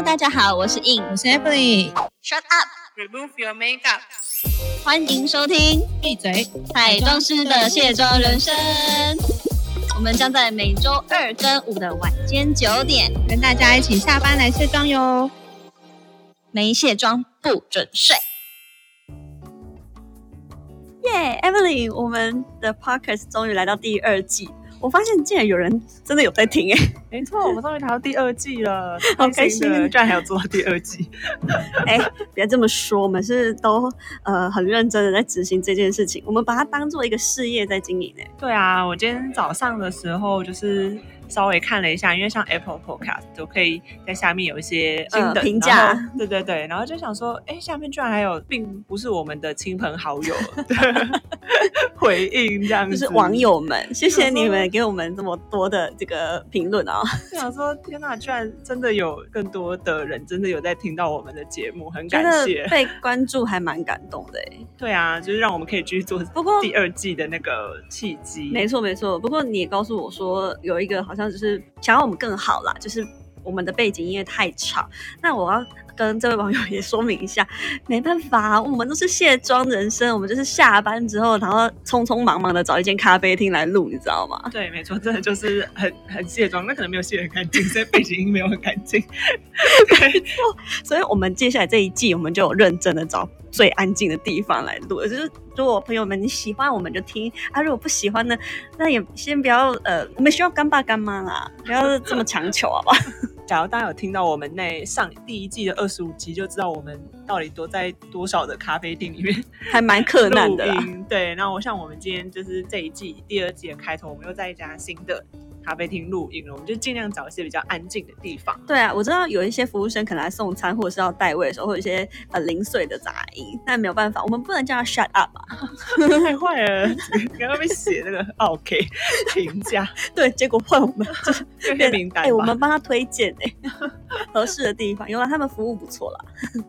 Hello，大家好，我是 In，我是 Emily。Shut up，Remove your makeup。欢迎收听闭嘴！彩妆师的卸妆人生。我们将在每周二跟五的晚间九点，跟大家一起下班来卸妆哟。没卸妆不准睡。耶、e m i l y 我们的 Podcast 终于来到第二季，我发现竟然有人真的有在听哎、没错，我们终于谈到第二季了，好开心居然还有做到第二季。哎、别这么说，我们是都呃很认真的在执行这件事情，我们把它当做一个事业在经营哎、对啊，我今天早上的时候就是稍微看了一下，因为像 Apple Podcast 都可以在下面有一些心得、呃评价对对对，然后就想说，哎，下面居然还有并不是我们的亲朋好友 的回应这样子，就是网。友们，谢谢你们给我们这么多的这个评论啊！就想说，天哪，居然真的有更多的人真的有在听到我们的节目，很感谢。被关注还蛮感动的哎。对啊，就是让我们可以继续做不过第二季的那个契机。没错没错，不过你也告诉我说有一个好像就是想要我们更好啦，就是我们的背景音乐太吵。那我要跟这位网友也说明一下，没办法，我们都是卸妆人生，我们就是下班之后，然后匆匆忙忙的找一间咖啡厅来录，你知道吗？对，没错，真的就是很很卸妆，那可能没有卸得很干净，所以背景音没有很干净。对，所以我们接下来这一季，我们就有认真的找最安静的地方来录。就是如果朋友们你喜欢，我们就听啊；如果不喜欢呢，那也先不要呃，我们需要干爸干妈啦，不要这么强求，好不好？假如大家有听到我们那上第一季的二十五集，就知道我们到底躲在多少的咖啡厅里面还蛮困难的啦。对，然后我像我们今天就是这一季第二季的开头，我们又在一家新的咖啡厅录音了，我们就尽量找一些比较安静的地方。对啊，我知道有一些服务生可能来送餐或者是要代位的时候，会有一些呃零碎的杂音，但没有办法，我们不能叫他 shut up 啊。太坏了，刚刚被写那个 OK 评价 对，结果换我们就是黑名单。我们帮他推荐哎、合适的地方，原来他们服务不错啦。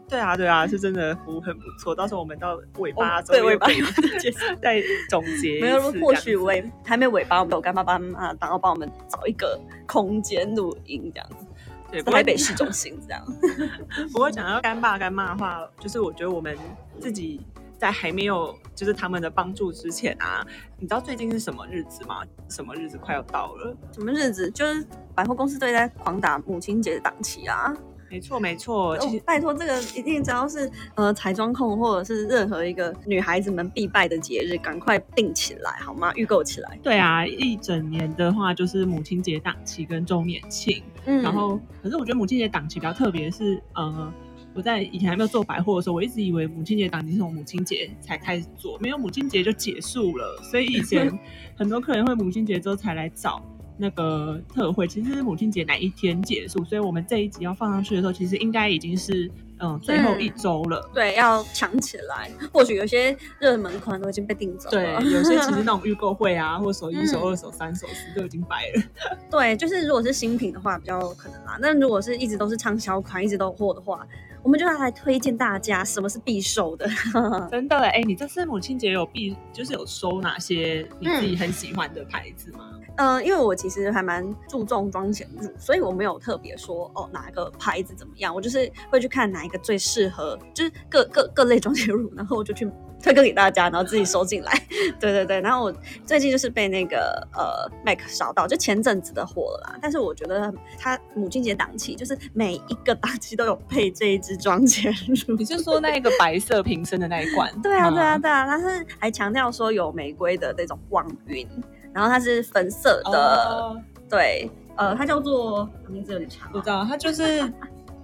对啊，对啊，是真的服务很不错。到时候我们到尾巴对尾巴 再总结没有，或许这样子尾还没尾巴，我们有干爸爸妈妈，然后帮我们找一个空间录音这样子，对，台北市中心这样。不过讲到干爸干妈的话，就是我觉得我们自己在还没有就是他们的帮助之前啊，你知道最近是什么日子吗？什么日子快要到了？什么日子？就是百货公司都在狂打母亲节的档期啊！没错，没错，其哦实。拜托，这个一定只要是呃彩妆控或者是任何一个女孩子们必拜的节日，赶快定起来好吗？预购起来。对啊，一整年的话就是母亲节档期跟周年庆，嗯然后可是我觉得母亲节档期比较特别是，呃，我在以前还没有做百货的时候，我一直以为母亲节档期是从母亲节才开始做，没有母亲节就结束了，所以以前 很多客人会母亲节之后才来找。那个特惠其实是母亲节哪一天结束，所以我们这一集要放上去的时候，其实应该已经是嗯最后一周了。对，要抢起来。或许有些热门款都已经被订走了对，了。有些其实那种 预购会啊，或手一手、嗯二手、三手四都已经摆了。对，就是如果是新品的话，比较有可能啦。但如果是一直都是畅销款，一直都有货的话，我们就要来推荐大家什么是必收的。真的哎，你这次母亲节有必就是有收哪些你自己很喜欢的牌子吗？嗯，因为我其实还蛮注重妆前乳，所以我没有特别说哦哪个牌子怎么样，我就是会去看哪一个最适合，就是各各各类妆前乳，然后我就去推荐给大家，然后自己收进来。对对对，然后我最近就是被那个呃 Mac 烧到，就前阵子的火了啦。但是我觉得它母亲节档期，就是每一个档期都有配这一支妆前乳。你是说那个白色瓶身的那一罐？对啊，对啊，吗。对啊，它是还强调说有玫瑰的那种光晕，然后它是粉色的，哦，对，呃，它叫做名字有点长啊，我知道，它就是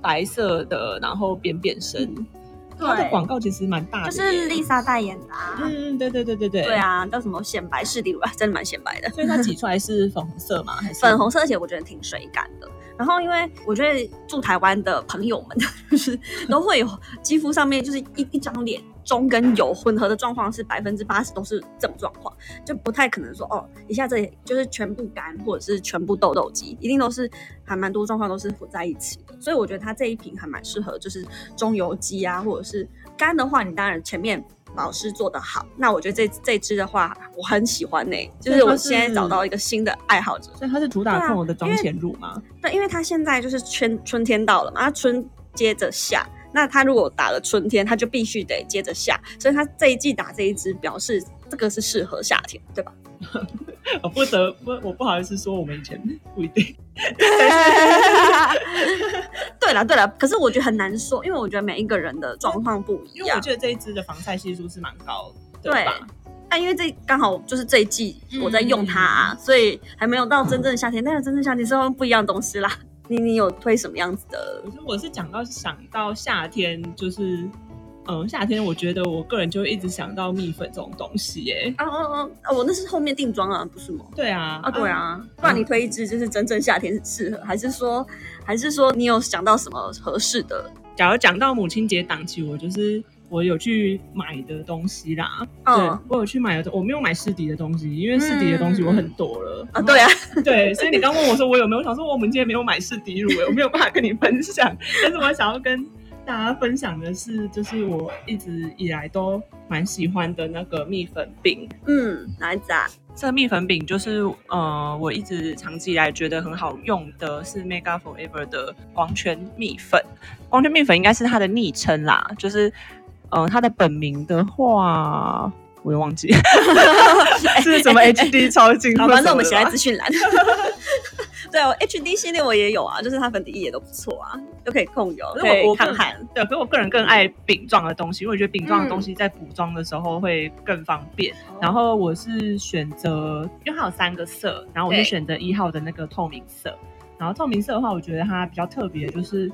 白色的，然后扁扁身。它的广告其实蛮大的就耶，是丽莎代言的、啊。嗯，嗯对对对对对，对。啊，叫什么显白士地乳啊，真的蛮显白的，所以它挤出来是粉红色吗？还是粉红色，而且我觉得挺水感的。然后，因为我觉得住台湾的朋友们，就是都会有肌肤上面就是一一张脸中跟油混合的状况是百分之八十都是这种状况，就不太可能说哦一下子就是全部干或者是全部痘痘肌，一定都是还蛮多状况都是混在一起的。所以我觉得它这一瓶还蛮适合，就是中油肌啊，或者是干的话，你当然前面保湿做得好，那我觉得这这支的话，我很喜欢呢、就是我现在找到一个新的爱好者。所以它是主打控油的妆前乳吗？对，因为它现在就是春春天到了嘛，它春接着夏，那它如果打了春天，它就必须得接着下，所以它这一季打这一支，表示这个是适合夏天，对吧？我 不得不，我不好意思说，我们以前不一定。对了对了，可是我觉得很难说，因为我觉得每一个人的状况不一样。因为我觉得这一支的防晒系数是蛮高的，对吧？但，因为这刚好就是这一季我在用它、啊，所以还没有到真正的夏天。但是真正夏天是用不一样的东西啦。你你有推什么样子的？可是我是讲到想到夏天，就是嗯，夏天我觉得我个人就会一直想到蜜粉这种东西、耶。哦哦哦哦，我那是后面定妆啊，不是吗？对啊，啊，对啊，不然你推一支就是真正夏天适合，还是说，还是说你有想到什么合适的？假如讲到母亲节档期，我就是我有去买的东西啦。嗯对，我有去买的，我没有买试迪的东西，因为试迪的东西我很多了。啊，对啊，对，所以你刚问我说我有没有，我想说我们今天没有买试迪乳，我没有办法跟你分享。但是我想要跟大家分享的是，就是我一直以来都蛮喜欢的那个蜜粉饼。嗯，哪一支啊？这个蜜粉饼就是呃，我一直长期以来觉得很好用的是 Mega Forever 的光圈蜜粉。光圈蜜粉应该是它的昵称啦，就是呃，它的本名的话。我也忘记 是什么 HD 超精，好，反正我们写在资讯栏。对哦，HD 系列我也有啊，就是它粉底液也都不错啊，都可以控油，可可以抗汗。对，可是我个人更爱饼状的东西，因为我觉得饼状的东西在补妆的时候会更方便。然后我是选择，因为它有三个色，然后我是对选择一号的那个透明色。然后透明色的话，我觉得它比较特别，就是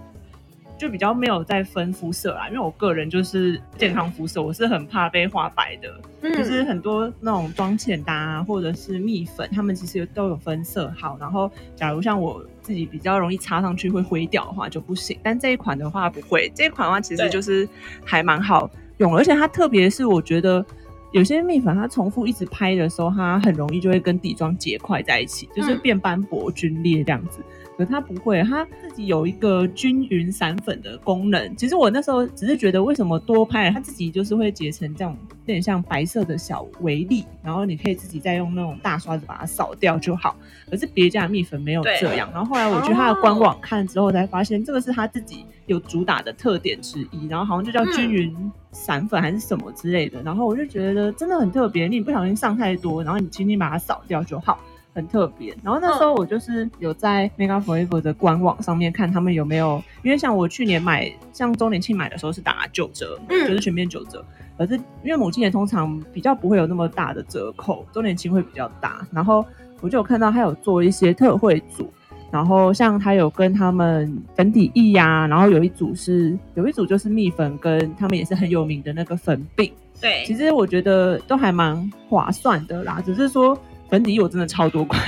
就比较没有在分肤色啦。因为我个人就是健康肤色，我是很怕被花白的。嗯就是很多那种妆前搭、啊、或者是蜜粉，他们其实都有分色号。然后，假如像我自己比较容易擦上去会灰掉的话就不行，但这一款的话不会。这一款的话其实就是还蛮好用，而且它特别是我觉得有些蜜粉它重复一直拍的时候，它很容易就会跟底妆结块在一起，就是嗯变斑驳、皲裂这样子。可它不会，它自己有一个均匀散粉的功能。其实我那时候只是觉得，为什么多拍，它自己就是会结成这种有点像白色的小微粒，然后你可以自己再用那种大刷子把它扫掉就好。可是别家的蜜粉没有这样。然后后来我去它的官网看之后，才发现这个是它自己有主打的特点之一，然后好像就叫均匀散粉还是什么之类的。然后我就觉得真的很特别，你不小心上太多，然后你轻轻把它扫掉就好。很特别，然后那时候我就是有在 Mega Forever 的官网上面看他们有没有，因为像我去年买，像周年庆买的时候是打九折，嗯就是全面九折。可是因为母亲节通常比较不会有那么大的折扣，周年庆会比较大。然后我就有看到他有做一些特惠组，然后像他有跟他们粉底液呀、然后有一组是有一组就是蜜粉，跟他们也是很有名的那个粉饼。对其实我觉得都还蛮划算的啦，只是说粉底液我真的超多块，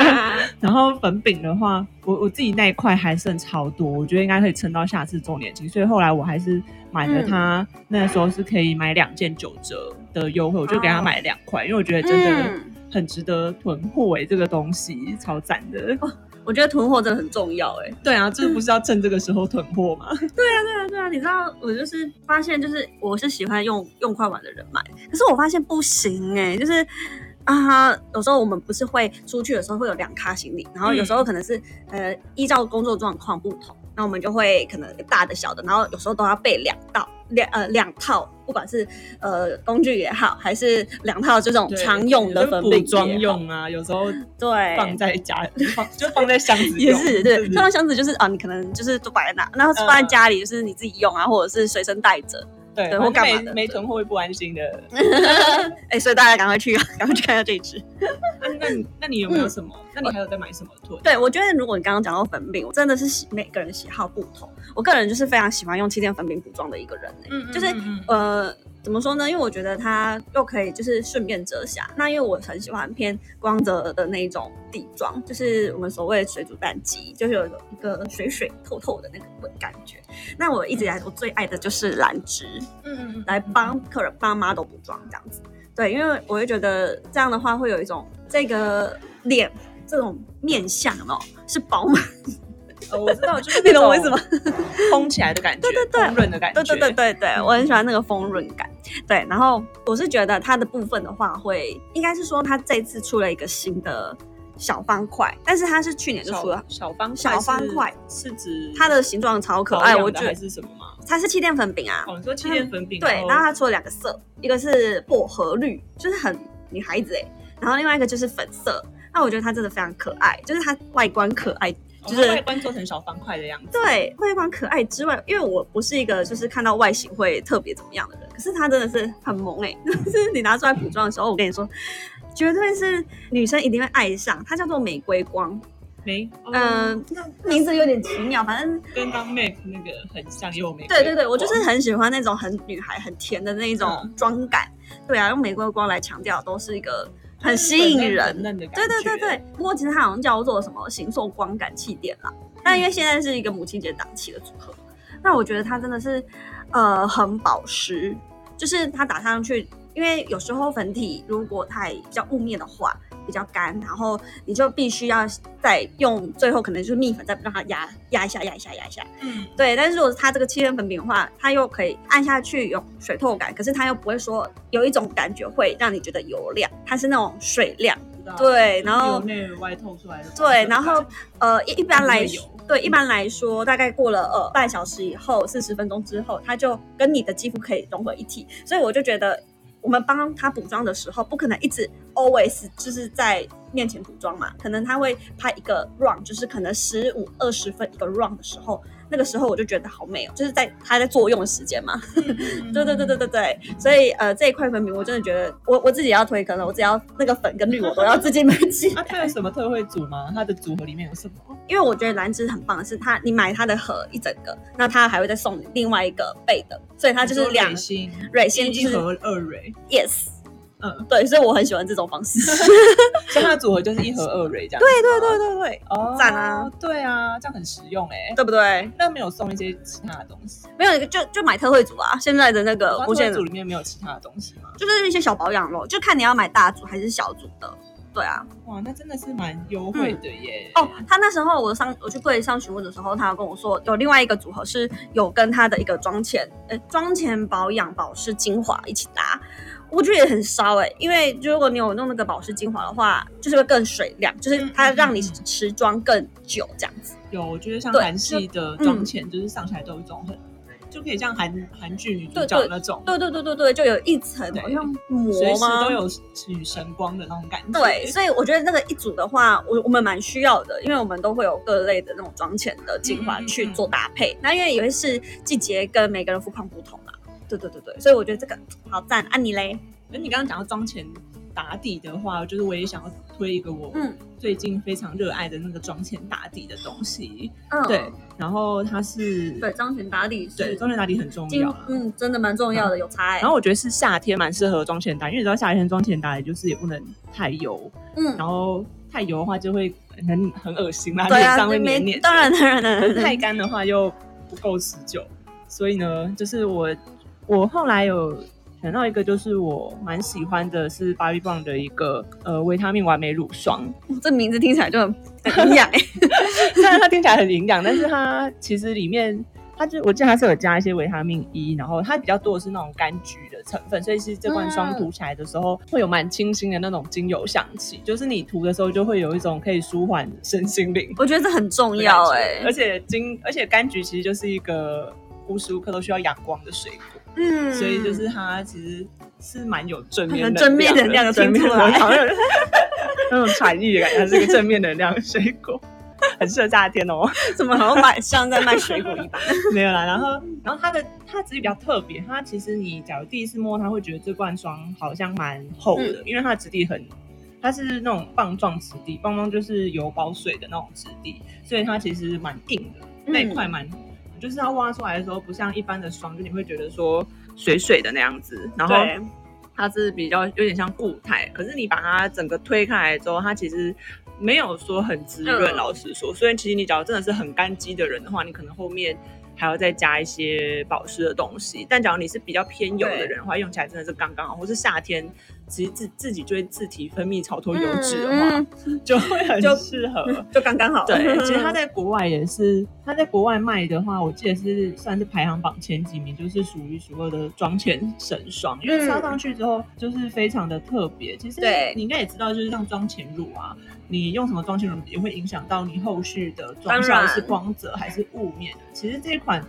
然后粉饼的话，我我自己那一块还剩超多，我觉得应该可以撑到下次周年庆，所以后来我还是买了它，那时候是可以买两件九折的优惠，我就给他买两块，因为我觉得真的嗯。很值得囤货哎、这个东西超赞的。我觉得囤货真的很重要哎、对啊，这不是要趁这个时候囤货吗？对啊，对啊，你知道我就是发现，就是我是喜欢用用快碗的人买，可是我发现不行哎、就是啊，有时候我们不是会出去的时候会有两卡行李，然后有时候可能是、呃依照工作状况不同，那我们就会可能大的小的，然后有时候都要备两道两呃两套，不管是呃工具也好，还是两套这种常用的就是粉饼补妆也好，用啊，有时候对，放在家放 就放在箱子 也是对，放在箱子就是啊，你可能就是都摆在那，然后放在家里就是你自己用啊，或者是随身带着。对，对或或干嘛没没囤货会不安心的。哎、所以大家赶快去，赶快去看一下这一支。那 那你那你有没有什么？那你还有在买什么囤？对，我觉得如果你刚刚讲到粉饼，我真的是喜每个人喜好不同。我个人就是非常喜欢用气垫粉饼补妆的一个人、欸嗯就是呃，怎么说呢？因为我觉得它又可以就是顺便遮瑕。那因为我很喜欢偏光泽的那一种底妆，就是我们所谓的水煮蛋肌，就是有一个水水透透的那个感觉。那我一直以来我最爱的就是兰芝，嗯嗯来帮客人帮 model 补妆这样子。对，因为我会觉得这样的话会有一种这个脸这种面相哦是饱满，哦我知道，就是 你懂我意思吗？蓬起来的感觉，对对对丰润的感觉，对对对对对，嗯我很喜欢那个丰润感。对，然后我是觉得它的部分的话会，应该是说它这次出了一个新的小方块，但是它是去年就出了，小小方小方块是是指它的形状超可爱，我觉得是什么吗？它是气垫粉饼啊。哦，你说气垫粉饼，对，然后它出了两个色，一个是薄荷绿，就是很女孩子哎，然后另外一个就是粉色。那我觉得它真的非常可爱，就是它外观可爱，就就是是外观做成小方块的样子，对外观可爱之外，因为我不是一个就是看到外形会特别怎么样的人，可是它真的是很萌哎、就是你拿出来补妆的时候，我跟你说，绝对是女生一定会爱上。它叫做玫瑰光，没，嗯、嗯，名字有点奇妙，反正跟刚 Make 那个很像，也有玫瑰对对对，我就是很喜欢那种很女孩、很甜的那一种嗯妆感。对啊，用玫瑰光来强调，都是一个很吸引人粉。嫩的感对觉，对对对，不过其实它好像叫做什么形塑光感气垫啦。但因为现在是一个母亲节档期的组合，那我觉得它真的是呃很保湿，就是它打上去，因为有时候粉体如果太比较雾面的话。比较干，然后你就必须要再用，最后可能就是蜜粉再让它压压一下，压一下，压一下。嗯，对，但是如果是它这个气垫粉饼的话，它又可以按下去有水透感，可是它又不会说有一种感觉会让你觉得油亮，它是那种水亮。对然后由内外透出来的，对，然后呃一一般来说对一般来说，大概过了呃半小时以后，四十分钟之后，它就跟你的肌肤可以融合一体，所以我就觉得。我们帮它补妆的时候，不可能一直 always 就是在面前补妆嘛，可能他会拍一个 run，就是可能十五二十分一个 run 的时候，那个时候我就觉得好美哦，就是在它在作用的时间嘛。嗯对对对对对对，所以呃这一块粉饼我真的觉得我我自己要推坑了，我只要那个粉跟绿我都要自己买起那它有什么特惠组吗？它的组合里面有什么？因为我觉得兰芝很棒的是它，你买它的盒一整个，那它还会再送你另外一个背的，所以它就是两蕊心，蕊心就是一盒二蕊，yes，嗯，对，所以我很喜欢这种方式。所以它的组合就是一盒二蕊这样。对对对对对，哦，赞啊！对啊，这样很实用哎。对不对？那没有送一些其他的东西？没有一个就就买特惠组啊，现在的那个无限组里面没有其他的东西吗？就是一些小保养咯，就看你要买大组还是小组的。对啊，哇，那真的是蛮优惠的耶。哦，他那时候我上我去柜上询问的时候，他有跟我说有另外一个组合是有跟他的一个妆前呃妆前保养保湿精华一起搭，我觉得也很烧哎、因为如果你有弄那个保湿精华的话，就是会更水亮，就是它让你持妆更久这样子。有，我觉得像韩系的妆前，就是上起来都有一种很，就可以像韩韩剧女主角那种，对对对对对，就有一层好像膜吗？都有女神光的那种感觉。对，所以我觉得那个一组的话，我我们蛮需要的，因为我们都会有各类的那种妆前的精华去做搭配。那因为也会是季节跟每个人肤况不同嘛，对对对对，所以我觉得这个好赞。啊，你嘞？那你刚刚讲到妆前打底的话，就是我也想要推一个我嗯最近非常热爱的那个妆前打底的东西。嗯，对，然后它是对，妆前打底是对妆前打底很重要啊。嗯，真的蛮重要的，有差哎、然后我觉得是夏天蛮适合妆前打，因为你知道夏天妆前打底就是也不能太油，嗯，然后太油的话就会很很恶心啦，对啊，脸上会没黏黏。当然当然当然，太干的话又不够持久，所以呢，就是我我后来有选到一个，就是我蛮喜欢的是 Bobbi Brown 的一个呃维他命完美乳霜，这名字听起来就很很营养哎。虽然它听起来很营养，但是它其实里面。它就我记得它是有加一些维他命 E，然后它比较多的是那种柑橘的成分，所以是这罐霜涂起来的时候、会有蛮清新的那种精油香气，就是你涂的时候就会有一种可以舒缓身心灵我觉得这很重要哎、而且金，而且柑橘其实就是一个无时无刻都需要阳光的水果，嗯，所以就是它其实是蛮有正面很能正面能量的正面听出来能量 那种禅意的感觉，它是一个正面能量的水果，很适合夏天哦。怎么好像卖像在卖水果一般？没有啦，然后然后它的它质地比较特别，它其实你假如第一次摸，它会觉得这罐霜好像蛮厚的，嗯因为它的质地很。它是那种棒状质地，棒棒就是油包水的那种质地，所以它其实蛮硬的，嗯那一块蛮，就是它挖出来的时候不像一般的霜，就你会觉得说水水的那样子，然后，它是比较有点像固态，可是你把它整个推开来之后，它其实没有说很滋润。嗯老实说，所以其实你假如真的是很干肌的人的话，你可能后面还要再加一些保湿的东西。但假如你是比较偏油的人的话，用起来真的是刚刚好。或是夏天，其实自自己就会自体分泌超多油脂的话，嗯就会很就适合。就刚刚好。对，其实它在国外也是，它在国外卖的话，我记得是算是排行榜前几名，就是数一数二的妆前神霜，因为擦上去之后就是非常的特别。其实对你应该也知道，就是像妆前乳啊，你用什么妆前乳也会影响到你后续的妆效是光泽还是雾面。其实这一款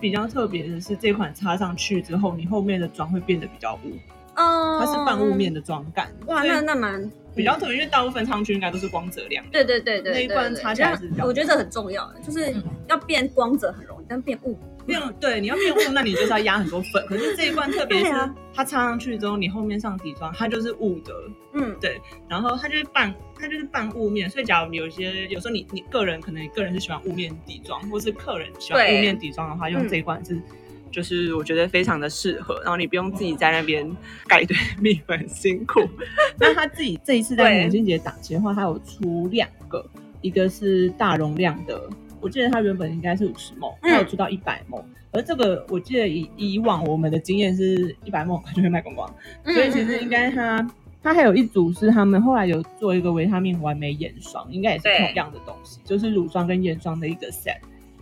比较特别的是，这款擦上去之后，你后面的妆会变得比较雾，哦，它是半雾面的妆感。哇，那那蛮比较特别，因为大部分擦上去应该都是光泽亮的。对对对对，那一罐对对擦起来是比较我觉得这很重要，就是嗯要变光泽很容易，但变雾变对，你要面雾，那你就是要压很多粉。可是这一罐特别是啊它擦上去之后，你后面上底妆，它就是雾的，嗯，对然后它就是半，它就是半雾面。所以假如有些有时候你你个人可能你个人是喜欢雾面底妆，或是客人喜欢雾面底妆的话，用嗯这一罐是。就是我觉得非常的适合，然后你不用自己在那边盖一堆蜜粉，很辛苦。那他自己这一次在母亲节档期的话，他有出两个，一个是大容量的，我记得它原本应该是五十梦，嗯它有出到一百梦。而这个我记得以以往我们的经验是一百梦就会卖光光，嗯所以其实应该它它还有一组是他们后来有做一个维他命完美眼霜，应该也是同样的东西，就是乳霜跟眼霜的一个 set，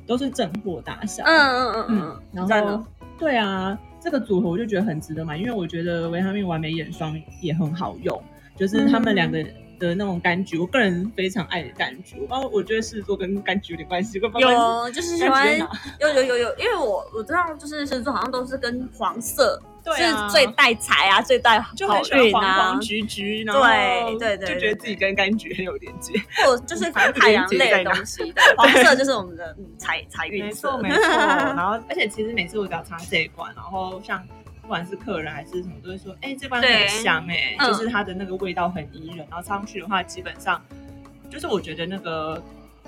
都是正货大小。嗯嗯嗯嗯嗯，，然后对啊，这个组合我就觉得很值得买，因为我觉得维他命完美眼霜也很好用，就是他们两个的那种柑橘，我个人非常爱的柑橘。我不知道，我觉得狮子座跟柑橘有点关系，有就是喜欢有有有有，因为我我知道就是狮子座好像都是跟黄色对啊是最带财啊，最带好就很喜欢黄运啊黄，橘橘，然后对对对就觉得自己跟柑橘很有连接。或就是 反正太阳类的东西，对，黄色就是我们的嗯财财运色没错，没错。然后，而且其实每次我只要擦这一罐，然后像不管是客人还是什么，都会说，哎、这罐很香哎、嗯就是它的那个味道很宜人。然后上去的话，基本上就是我觉得那个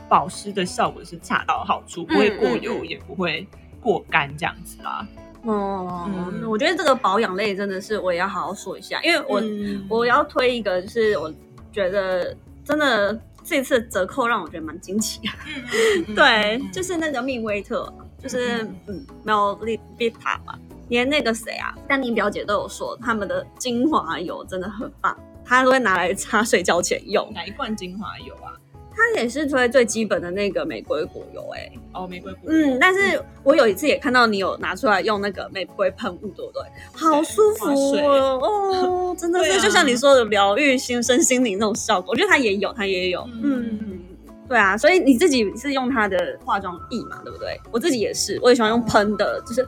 保湿的效果是恰到好处，不会过油，也不会过干这样子啦。哦，嗯我觉得这个保养类真的是我也要好好说一下，因为我、嗯我要推一个，就是我觉得真的这次折扣让我觉得蛮惊奇的。嗯 嗯嗯对，嗯就是那个蜜威特，就是嗯嗯 Melvita 嘛，连那个谁啊，丹妮表姐都有说他们的精华油真的很棒，她都会拿来擦睡觉前用。哪一罐精华油啊？它也是推最基本的那个玫瑰果油、欸，哎，哦，玫瑰果。嗯，但是我有一次也看到你有拿出来用那个玫瑰喷雾，对不对？好舒服哦，哦，真的是、啊就像你说的疗愈心身心灵那种效果，我觉得它也有，它也有，嗯嗯嗯。对啊，所以你自己是用它的化妆液嘛，对不对？我自己也是，我也喜欢用喷的，就是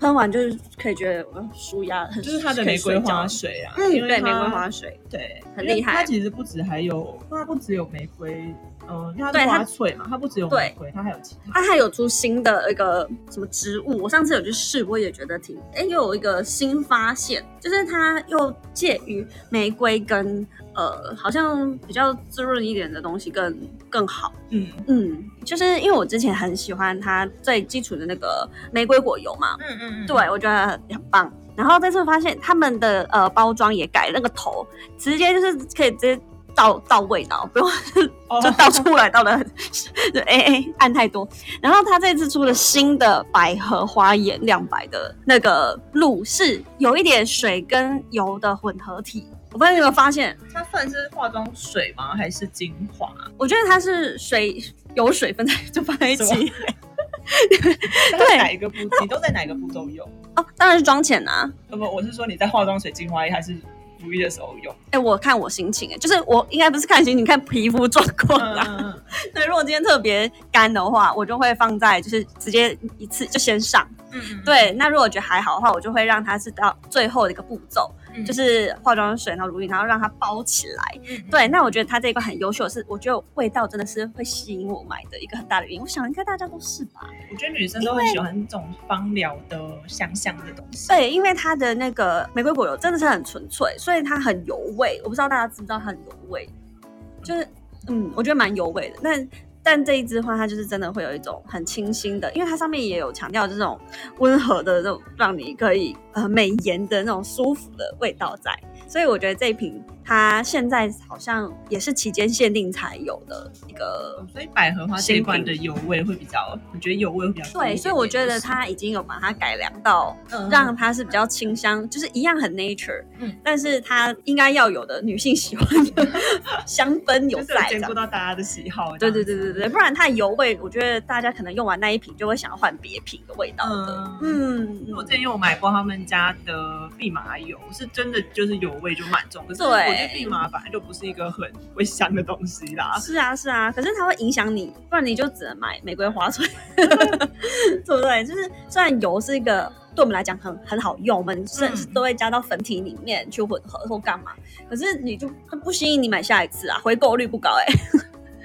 喷完就是可以觉得我舒压，很就是它的玫瑰花水啊，嗯，对，玫瑰花水，对，很厉害。它其实不止还有，它不只有玫瑰，嗯，因为它是对它花萃嘛，它不只有玫瑰，它还有其他。它还有出新的一个什么植物，我上次有去试，我也觉得挺哎，又有一个新发现，就是它又介于玫瑰跟呃，好像比较滋润一点的东西更更好。嗯嗯，就是因为我之前很喜欢它最基础的那个玫瑰果油嘛，嗯嗯对我觉得很棒。然后这次发现他们的呃包装也改了那个头，直接就是可以直接倒倒味道，不用哦 就倒出来倒的很，就哎哎按太多。然后他这次出了新的百合花颜亮白的那个露，是有一点水跟油的混合体。我不知道你有没有发现，它算是化妆水吗？还是精华？我觉得它是水油水分在就放在一起 对哪一个步？你都在哪个步骤用？哦，当然是妆前啊。不不，我是说你在化妆水、精华液还是乳液的时候用？哎、我看我心情哎、就是我应该不是看心情，看皮肤状况啊。嗯 对，如果今天特别干的话，我就会放在就是直接一次就先上。嗯嗯，对，那如果觉得还好的话，我就会让它是到最后的一个步骤，嗯就是化妆水，然后乳液，然后让它包起来。嗯对，那我觉得它这一块很优秀的是，我觉得味道真的是会吸引我买的一个很大的原因。我想应该大家都是吧？我觉得女生都很喜欢这种芳疗的香香的东西。对，因为它的那个玫瑰果油真的是很纯粹，所以它很油味。我不知道大家知不知道它很油味，就是嗯，我觉得蛮油味的。但但这一支花，它就是真的会有一种很清新的，因为它上面也有强调这种温和的这种让你可以呃美颜的那种舒服的味道在。所以我觉得这一瓶它现在好像也是期间限定才有的一个。所以百合花这一罐的油味会比较，我觉得油味会比较对，所以我觉得它已经有把它改良到嗯让它是比较清香，就是一样很 nature，嗯但是它应该要有的女性喜欢的香氛有 在这样。顾到大家的喜好。对对对对对，不然它的油味，我觉得大家可能用完那一瓶就会想要换别瓶的味道的。嗯，我之前有买过他们家的蓖麻油，是真的就是油味就蛮重。可是对我觉得蓖麻本来就不是一个很会香的东西啦。是啊是啊，可是它会影响你，不然你就只能买玫瑰花水，对不对？就是虽然油是一个对我们来讲很很好用，我们甚至嗯都会加到粉体里面去混合或干嘛，可是你就它不吸引你买下一次啊，回购率不高哎、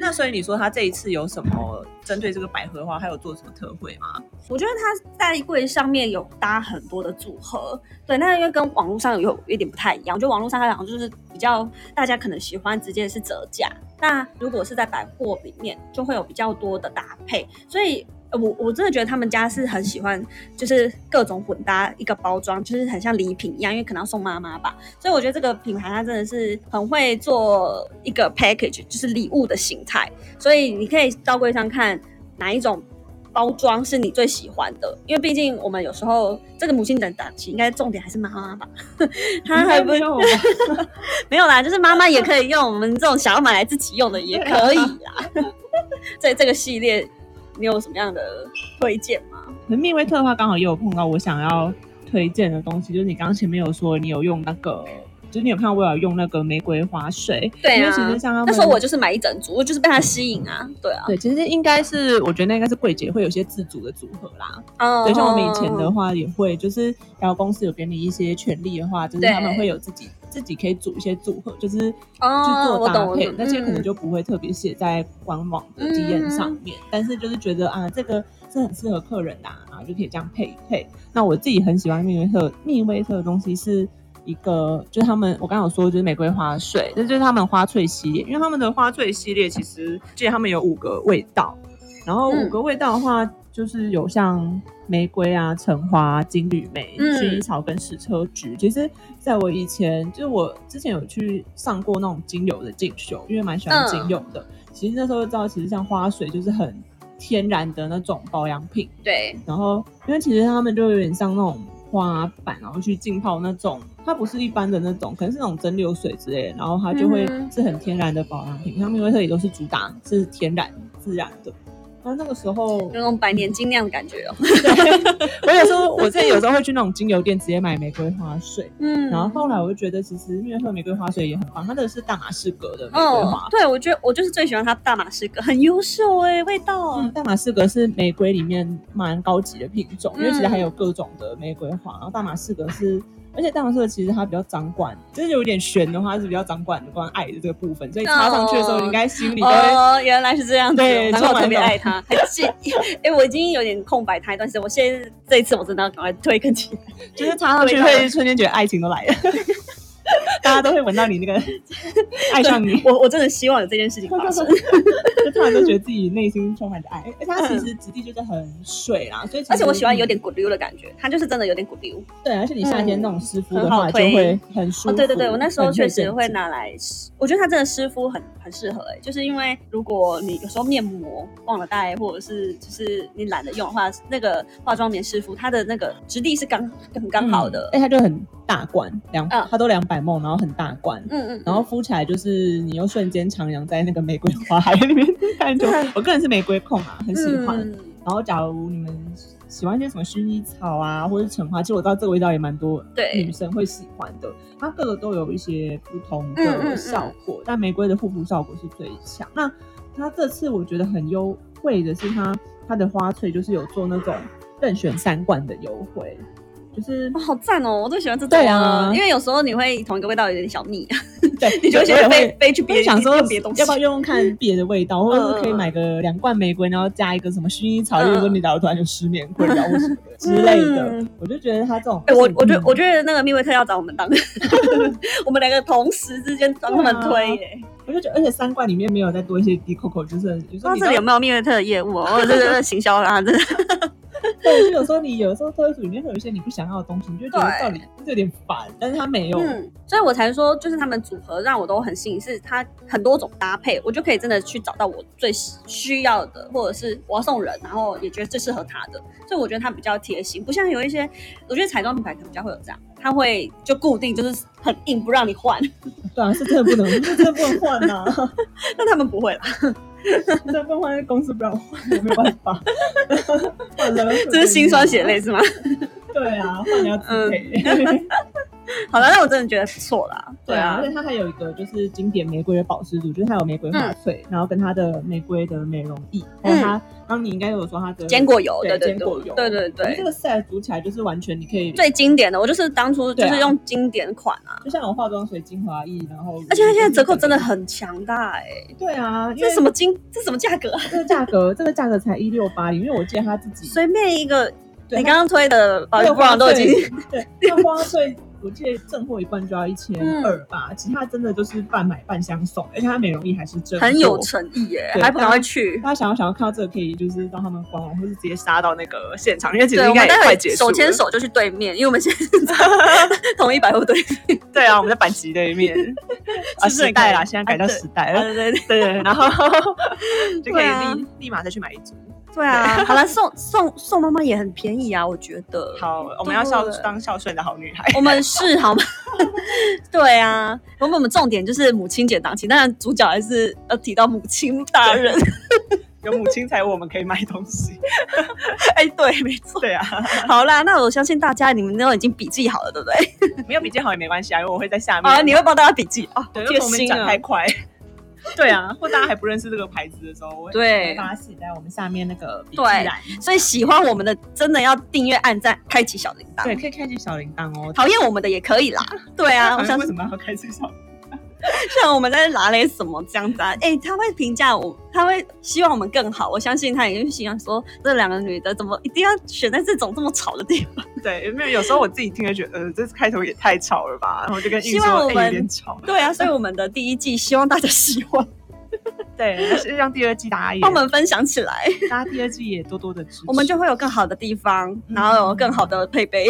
那所以你说他这一次有什么针对这个百合花，还有做什么特惠吗？我觉得他在柜上面有搭很多的组合，对，那因为跟网络上有有一点不太一样，就网络上它好像就是比较大家可能喜欢直接是折价，那如果是在百货里面就会有比较多的搭配，所以。呃我我真的觉得他们家是很喜欢，就是各种混搭一个包装，就是很像礼品一样，因为可能要送妈妈吧，所以我觉得这个品牌它真的是很会做一个 package，就是礼物的形态，所以你可以到柜上看哪一种包装是你最喜欢的，因为毕竟我们有时候这个母亲节档期应该重点还是妈妈吧，她还不没有吧 没有啦，就是妈妈也可以用，我们这种想要买来自己用的也可以啦。在这个系列，你有什么样的推荐吗？可是蜜威特的话，刚好也有碰到我想要推荐的东西，就是你刚刚前面有说你有用那个，就是你有看到我有用那个玫瑰花水，对啊因为其实像他们那时候我就是买一整组，我就是被它吸引啊，对啊，对，其实应该是我觉得那应该是柜姐会有些自主的组合啦。嗯对，像我们以前的话也会，就是然后公司有给你一些权利的话，就是他们会有自己自己可以组一些组合，就是去哦，做搭配那些可能嗯就不会特别写在官网的体验上面，但是就是觉得啊，这个是很适合客人的、啊，然后就可以这样配一配。那我自己很喜欢蜜威特，蜜威特的东西是。一个就是他们，我刚刚有说就是玫瑰花水，这就是他们花萃系列，因为他们的花萃系列其实记得他们有五个味道，然后嗯五个味道的话，就是有像玫瑰啊、橙花、金缕梅、嗯薰衣草跟矢车菊。其实，在我以前，就是我之前有去上过那种精油的进修，因为蛮喜欢精油的。其实那时候就知道，其实像花水就是很天然的那种保养品。对，然后，因为其实他们就有点像那种花瓣，然后去浸泡那种，它不是一般的那种，可能是那种蒸馏水之类的，然后它就会嗯是很天然的保养品。像蜜威特也都是主打是天然自然的。然后那个时候有，那种百年精酿的感觉哦。我有时候我之前有时候会去那种精油店直接买玫瑰花水，嗯然后后来我就觉得其实因为喝玫瑰花水也很棒，它的是大马士革的玫瑰花哦，。对，我觉得我就是最喜欢它大马士革，很优秀哎，味道。嗯，大马士革是玫瑰里面蛮高级的品种，因为其实嗯还有各种的玫瑰花，然后大马士革是，而且大马士革其实它比较掌管，就是有点悬的话是比较掌管关爱的这个部分，所以插上去的时候，哦你应该心里都会。哦，原来是这样子，对难怪我特别爱它。还记，哎，我已经有点空白它一段时间，我现在这一次我真的要赶快推更起来。就是插上去会瞬间觉得爱情都来了，大家都会闻到你那个 爱上你，我我真的希望有这件事情发生。就突然都觉得自己内心充满着爱。而且它其实质地就是很水啦，所以而且我喜欢有点滚溜的感觉，它就是真的有点滚溜。对，而且你夏天那种湿敷的话就会很舒服。哦，对对对，我那时候确实会拿来湿，我觉得它真的湿敷很很适合哎、就是因为如果你有时候面膜忘了带，或者是就是你懒得用的话，那个化妆棉湿敷它的那个质地是刚很刚好的。哎、它就很大罐，两、嗯它都两百梦，然后很大罐，嗯嗯，然后敷起来就是你又瞬间徜徉在那个玫瑰花海里面，感 觉我个人是玫瑰控啊，很喜欢。嗯然后假如你们喜欢一些什么薰衣草啊，或者是橙花，其实我知道这个味道也蛮多对女生会喜欢的。它各个都有一些不同的效果，但玫瑰的护肤效果是最强。那它这次我觉得很优惠的是它它的花萃就是有做那种任选三罐的优惠，就是哇好赞哦！我最喜欢这种对啊。因为有时候你会同一个味道有点小腻，对，你就会飞飞去别想说别的东西。要不要用用看别的味道，或者是可以买个两罐玫瑰，然后加一个什么薰衣草，嗯例如说你假如突然就失眠困扰或什么的之类的。嗯，我就觉得他这种，哎、我我觉我觉得那个蜜威特要找我们当，我们两个同时之间帮他们推耶、我就觉得，而且三罐里面没有再多一些 D Coco，就是有时候这里有没有蜜月特的业务哦，或者是行销啊，真的对，就有时候你有时候特殊里面会有一些你不想要的东西，你就觉得到底有点烦，但是他没有。嗯，所以我才说，就是他们组合让我都很吸引，是它很多种搭配，我就可以真的去找到我最需要的，或者是我要送人，然后也觉得最适合他的。所以我觉得它比较贴心，不像有一些，我觉得彩妆品牌可能比较会有这样，它会就固定就是很硬不让你换，对啊，是真的不能，是真的不能换呐、啊，那他们不会啦，真的不能换，公司不让换，我没有办法。换了，这是心酸血泪是吗？对啊，换你要自赔。好了，那我真的觉得不错啦，对啊，而且它还有一个就是经典玫瑰的保湿乳，就是它有玫瑰花萃，然后跟它的玫瑰的美容液，还有它，刚刚你应该有说它的坚果油，对坚果油，对对对。这个 set 组起来就是完全你可以，最经典的，我就是当初就是用经典款啊，就像有化妆水、精华液，然后而且它现在折扣真的很强大哎、对啊，因这什么金？这什么价格？啊？这个价格，这个价格才一六八零，因为我记得他自己随便一个，你刚刚推的保养那个花都已经税对，那个花税我记得正货一罐就要一千二吧，其他真的就是半买半相送，而且它美容液还是真很有诚意耶，还不赶快去？大家想要想要看到这个，可以就是让他们官网，或是直接杀到那个现场，因为其实应该也快结束了。手牵手就去对面，因为我们现在在 同一百货对面。对啊，我们在板级对面 啊，时代啦，现在改到啊对时代了，对对对对 对，然后就可以立立马再去买一组。对啊！好了，送送送妈妈也很便宜啊，我觉得。好，我们要孝对当孝顺的好女孩。我们是 好吗？对啊，我们我们重点就是母亲节档期，当然主角还是要提到母亲大人。有母亲才有我们可以买东西。哎，对，没错。对啊，好啦，那我相信大家你们都已经笔记好了，对不对？没有笔记好也没关系啊，因为我会在下面。啊，你会帮大家笔记哦，对，贴因为我们心啊讲太。快。对啊，或大家还不认识这个牌子的时候，我会对把它写在我们下面那个笔记对栏。所以喜欢我们的，真的要订阅、按赞、开启小铃铛。对，可以开启小铃铛哦。讨厌我们的也可以啦。对啊，我相信好像为什么要开启小铃 像我们在拿嘞什么这样子啊，哎、他会评价我，他会希望我们更好。我相信他也是希望说，这两个女的怎么一定要选在这种这么吵的地方？铛？对，有没有？有时候我自己听了觉得，呃，这开头也太吵了吧，然后就跟希望我们有点吵。对啊，所以我们的第一季希望大家喜欢，对，让第二季大家也，帮我们分享起来，大家第二季也多多的支持。我们就会有更好的地方，嗯然后有更好的配备。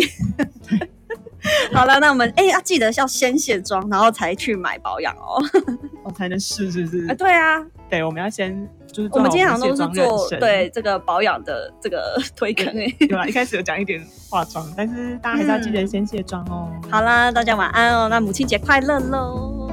好了，那我们哎、要记得要先卸妆，然后才去买保养哦。我 才能试，是不是？啊，对啊，对，我们要先就是我们今天好像都是做对这个保养的这个 推坑哎、对吧，一开始有讲一点化妆，但是大家还是要记得先卸妆哦。好啦，大家晚安哦，那母亲节快乐喽！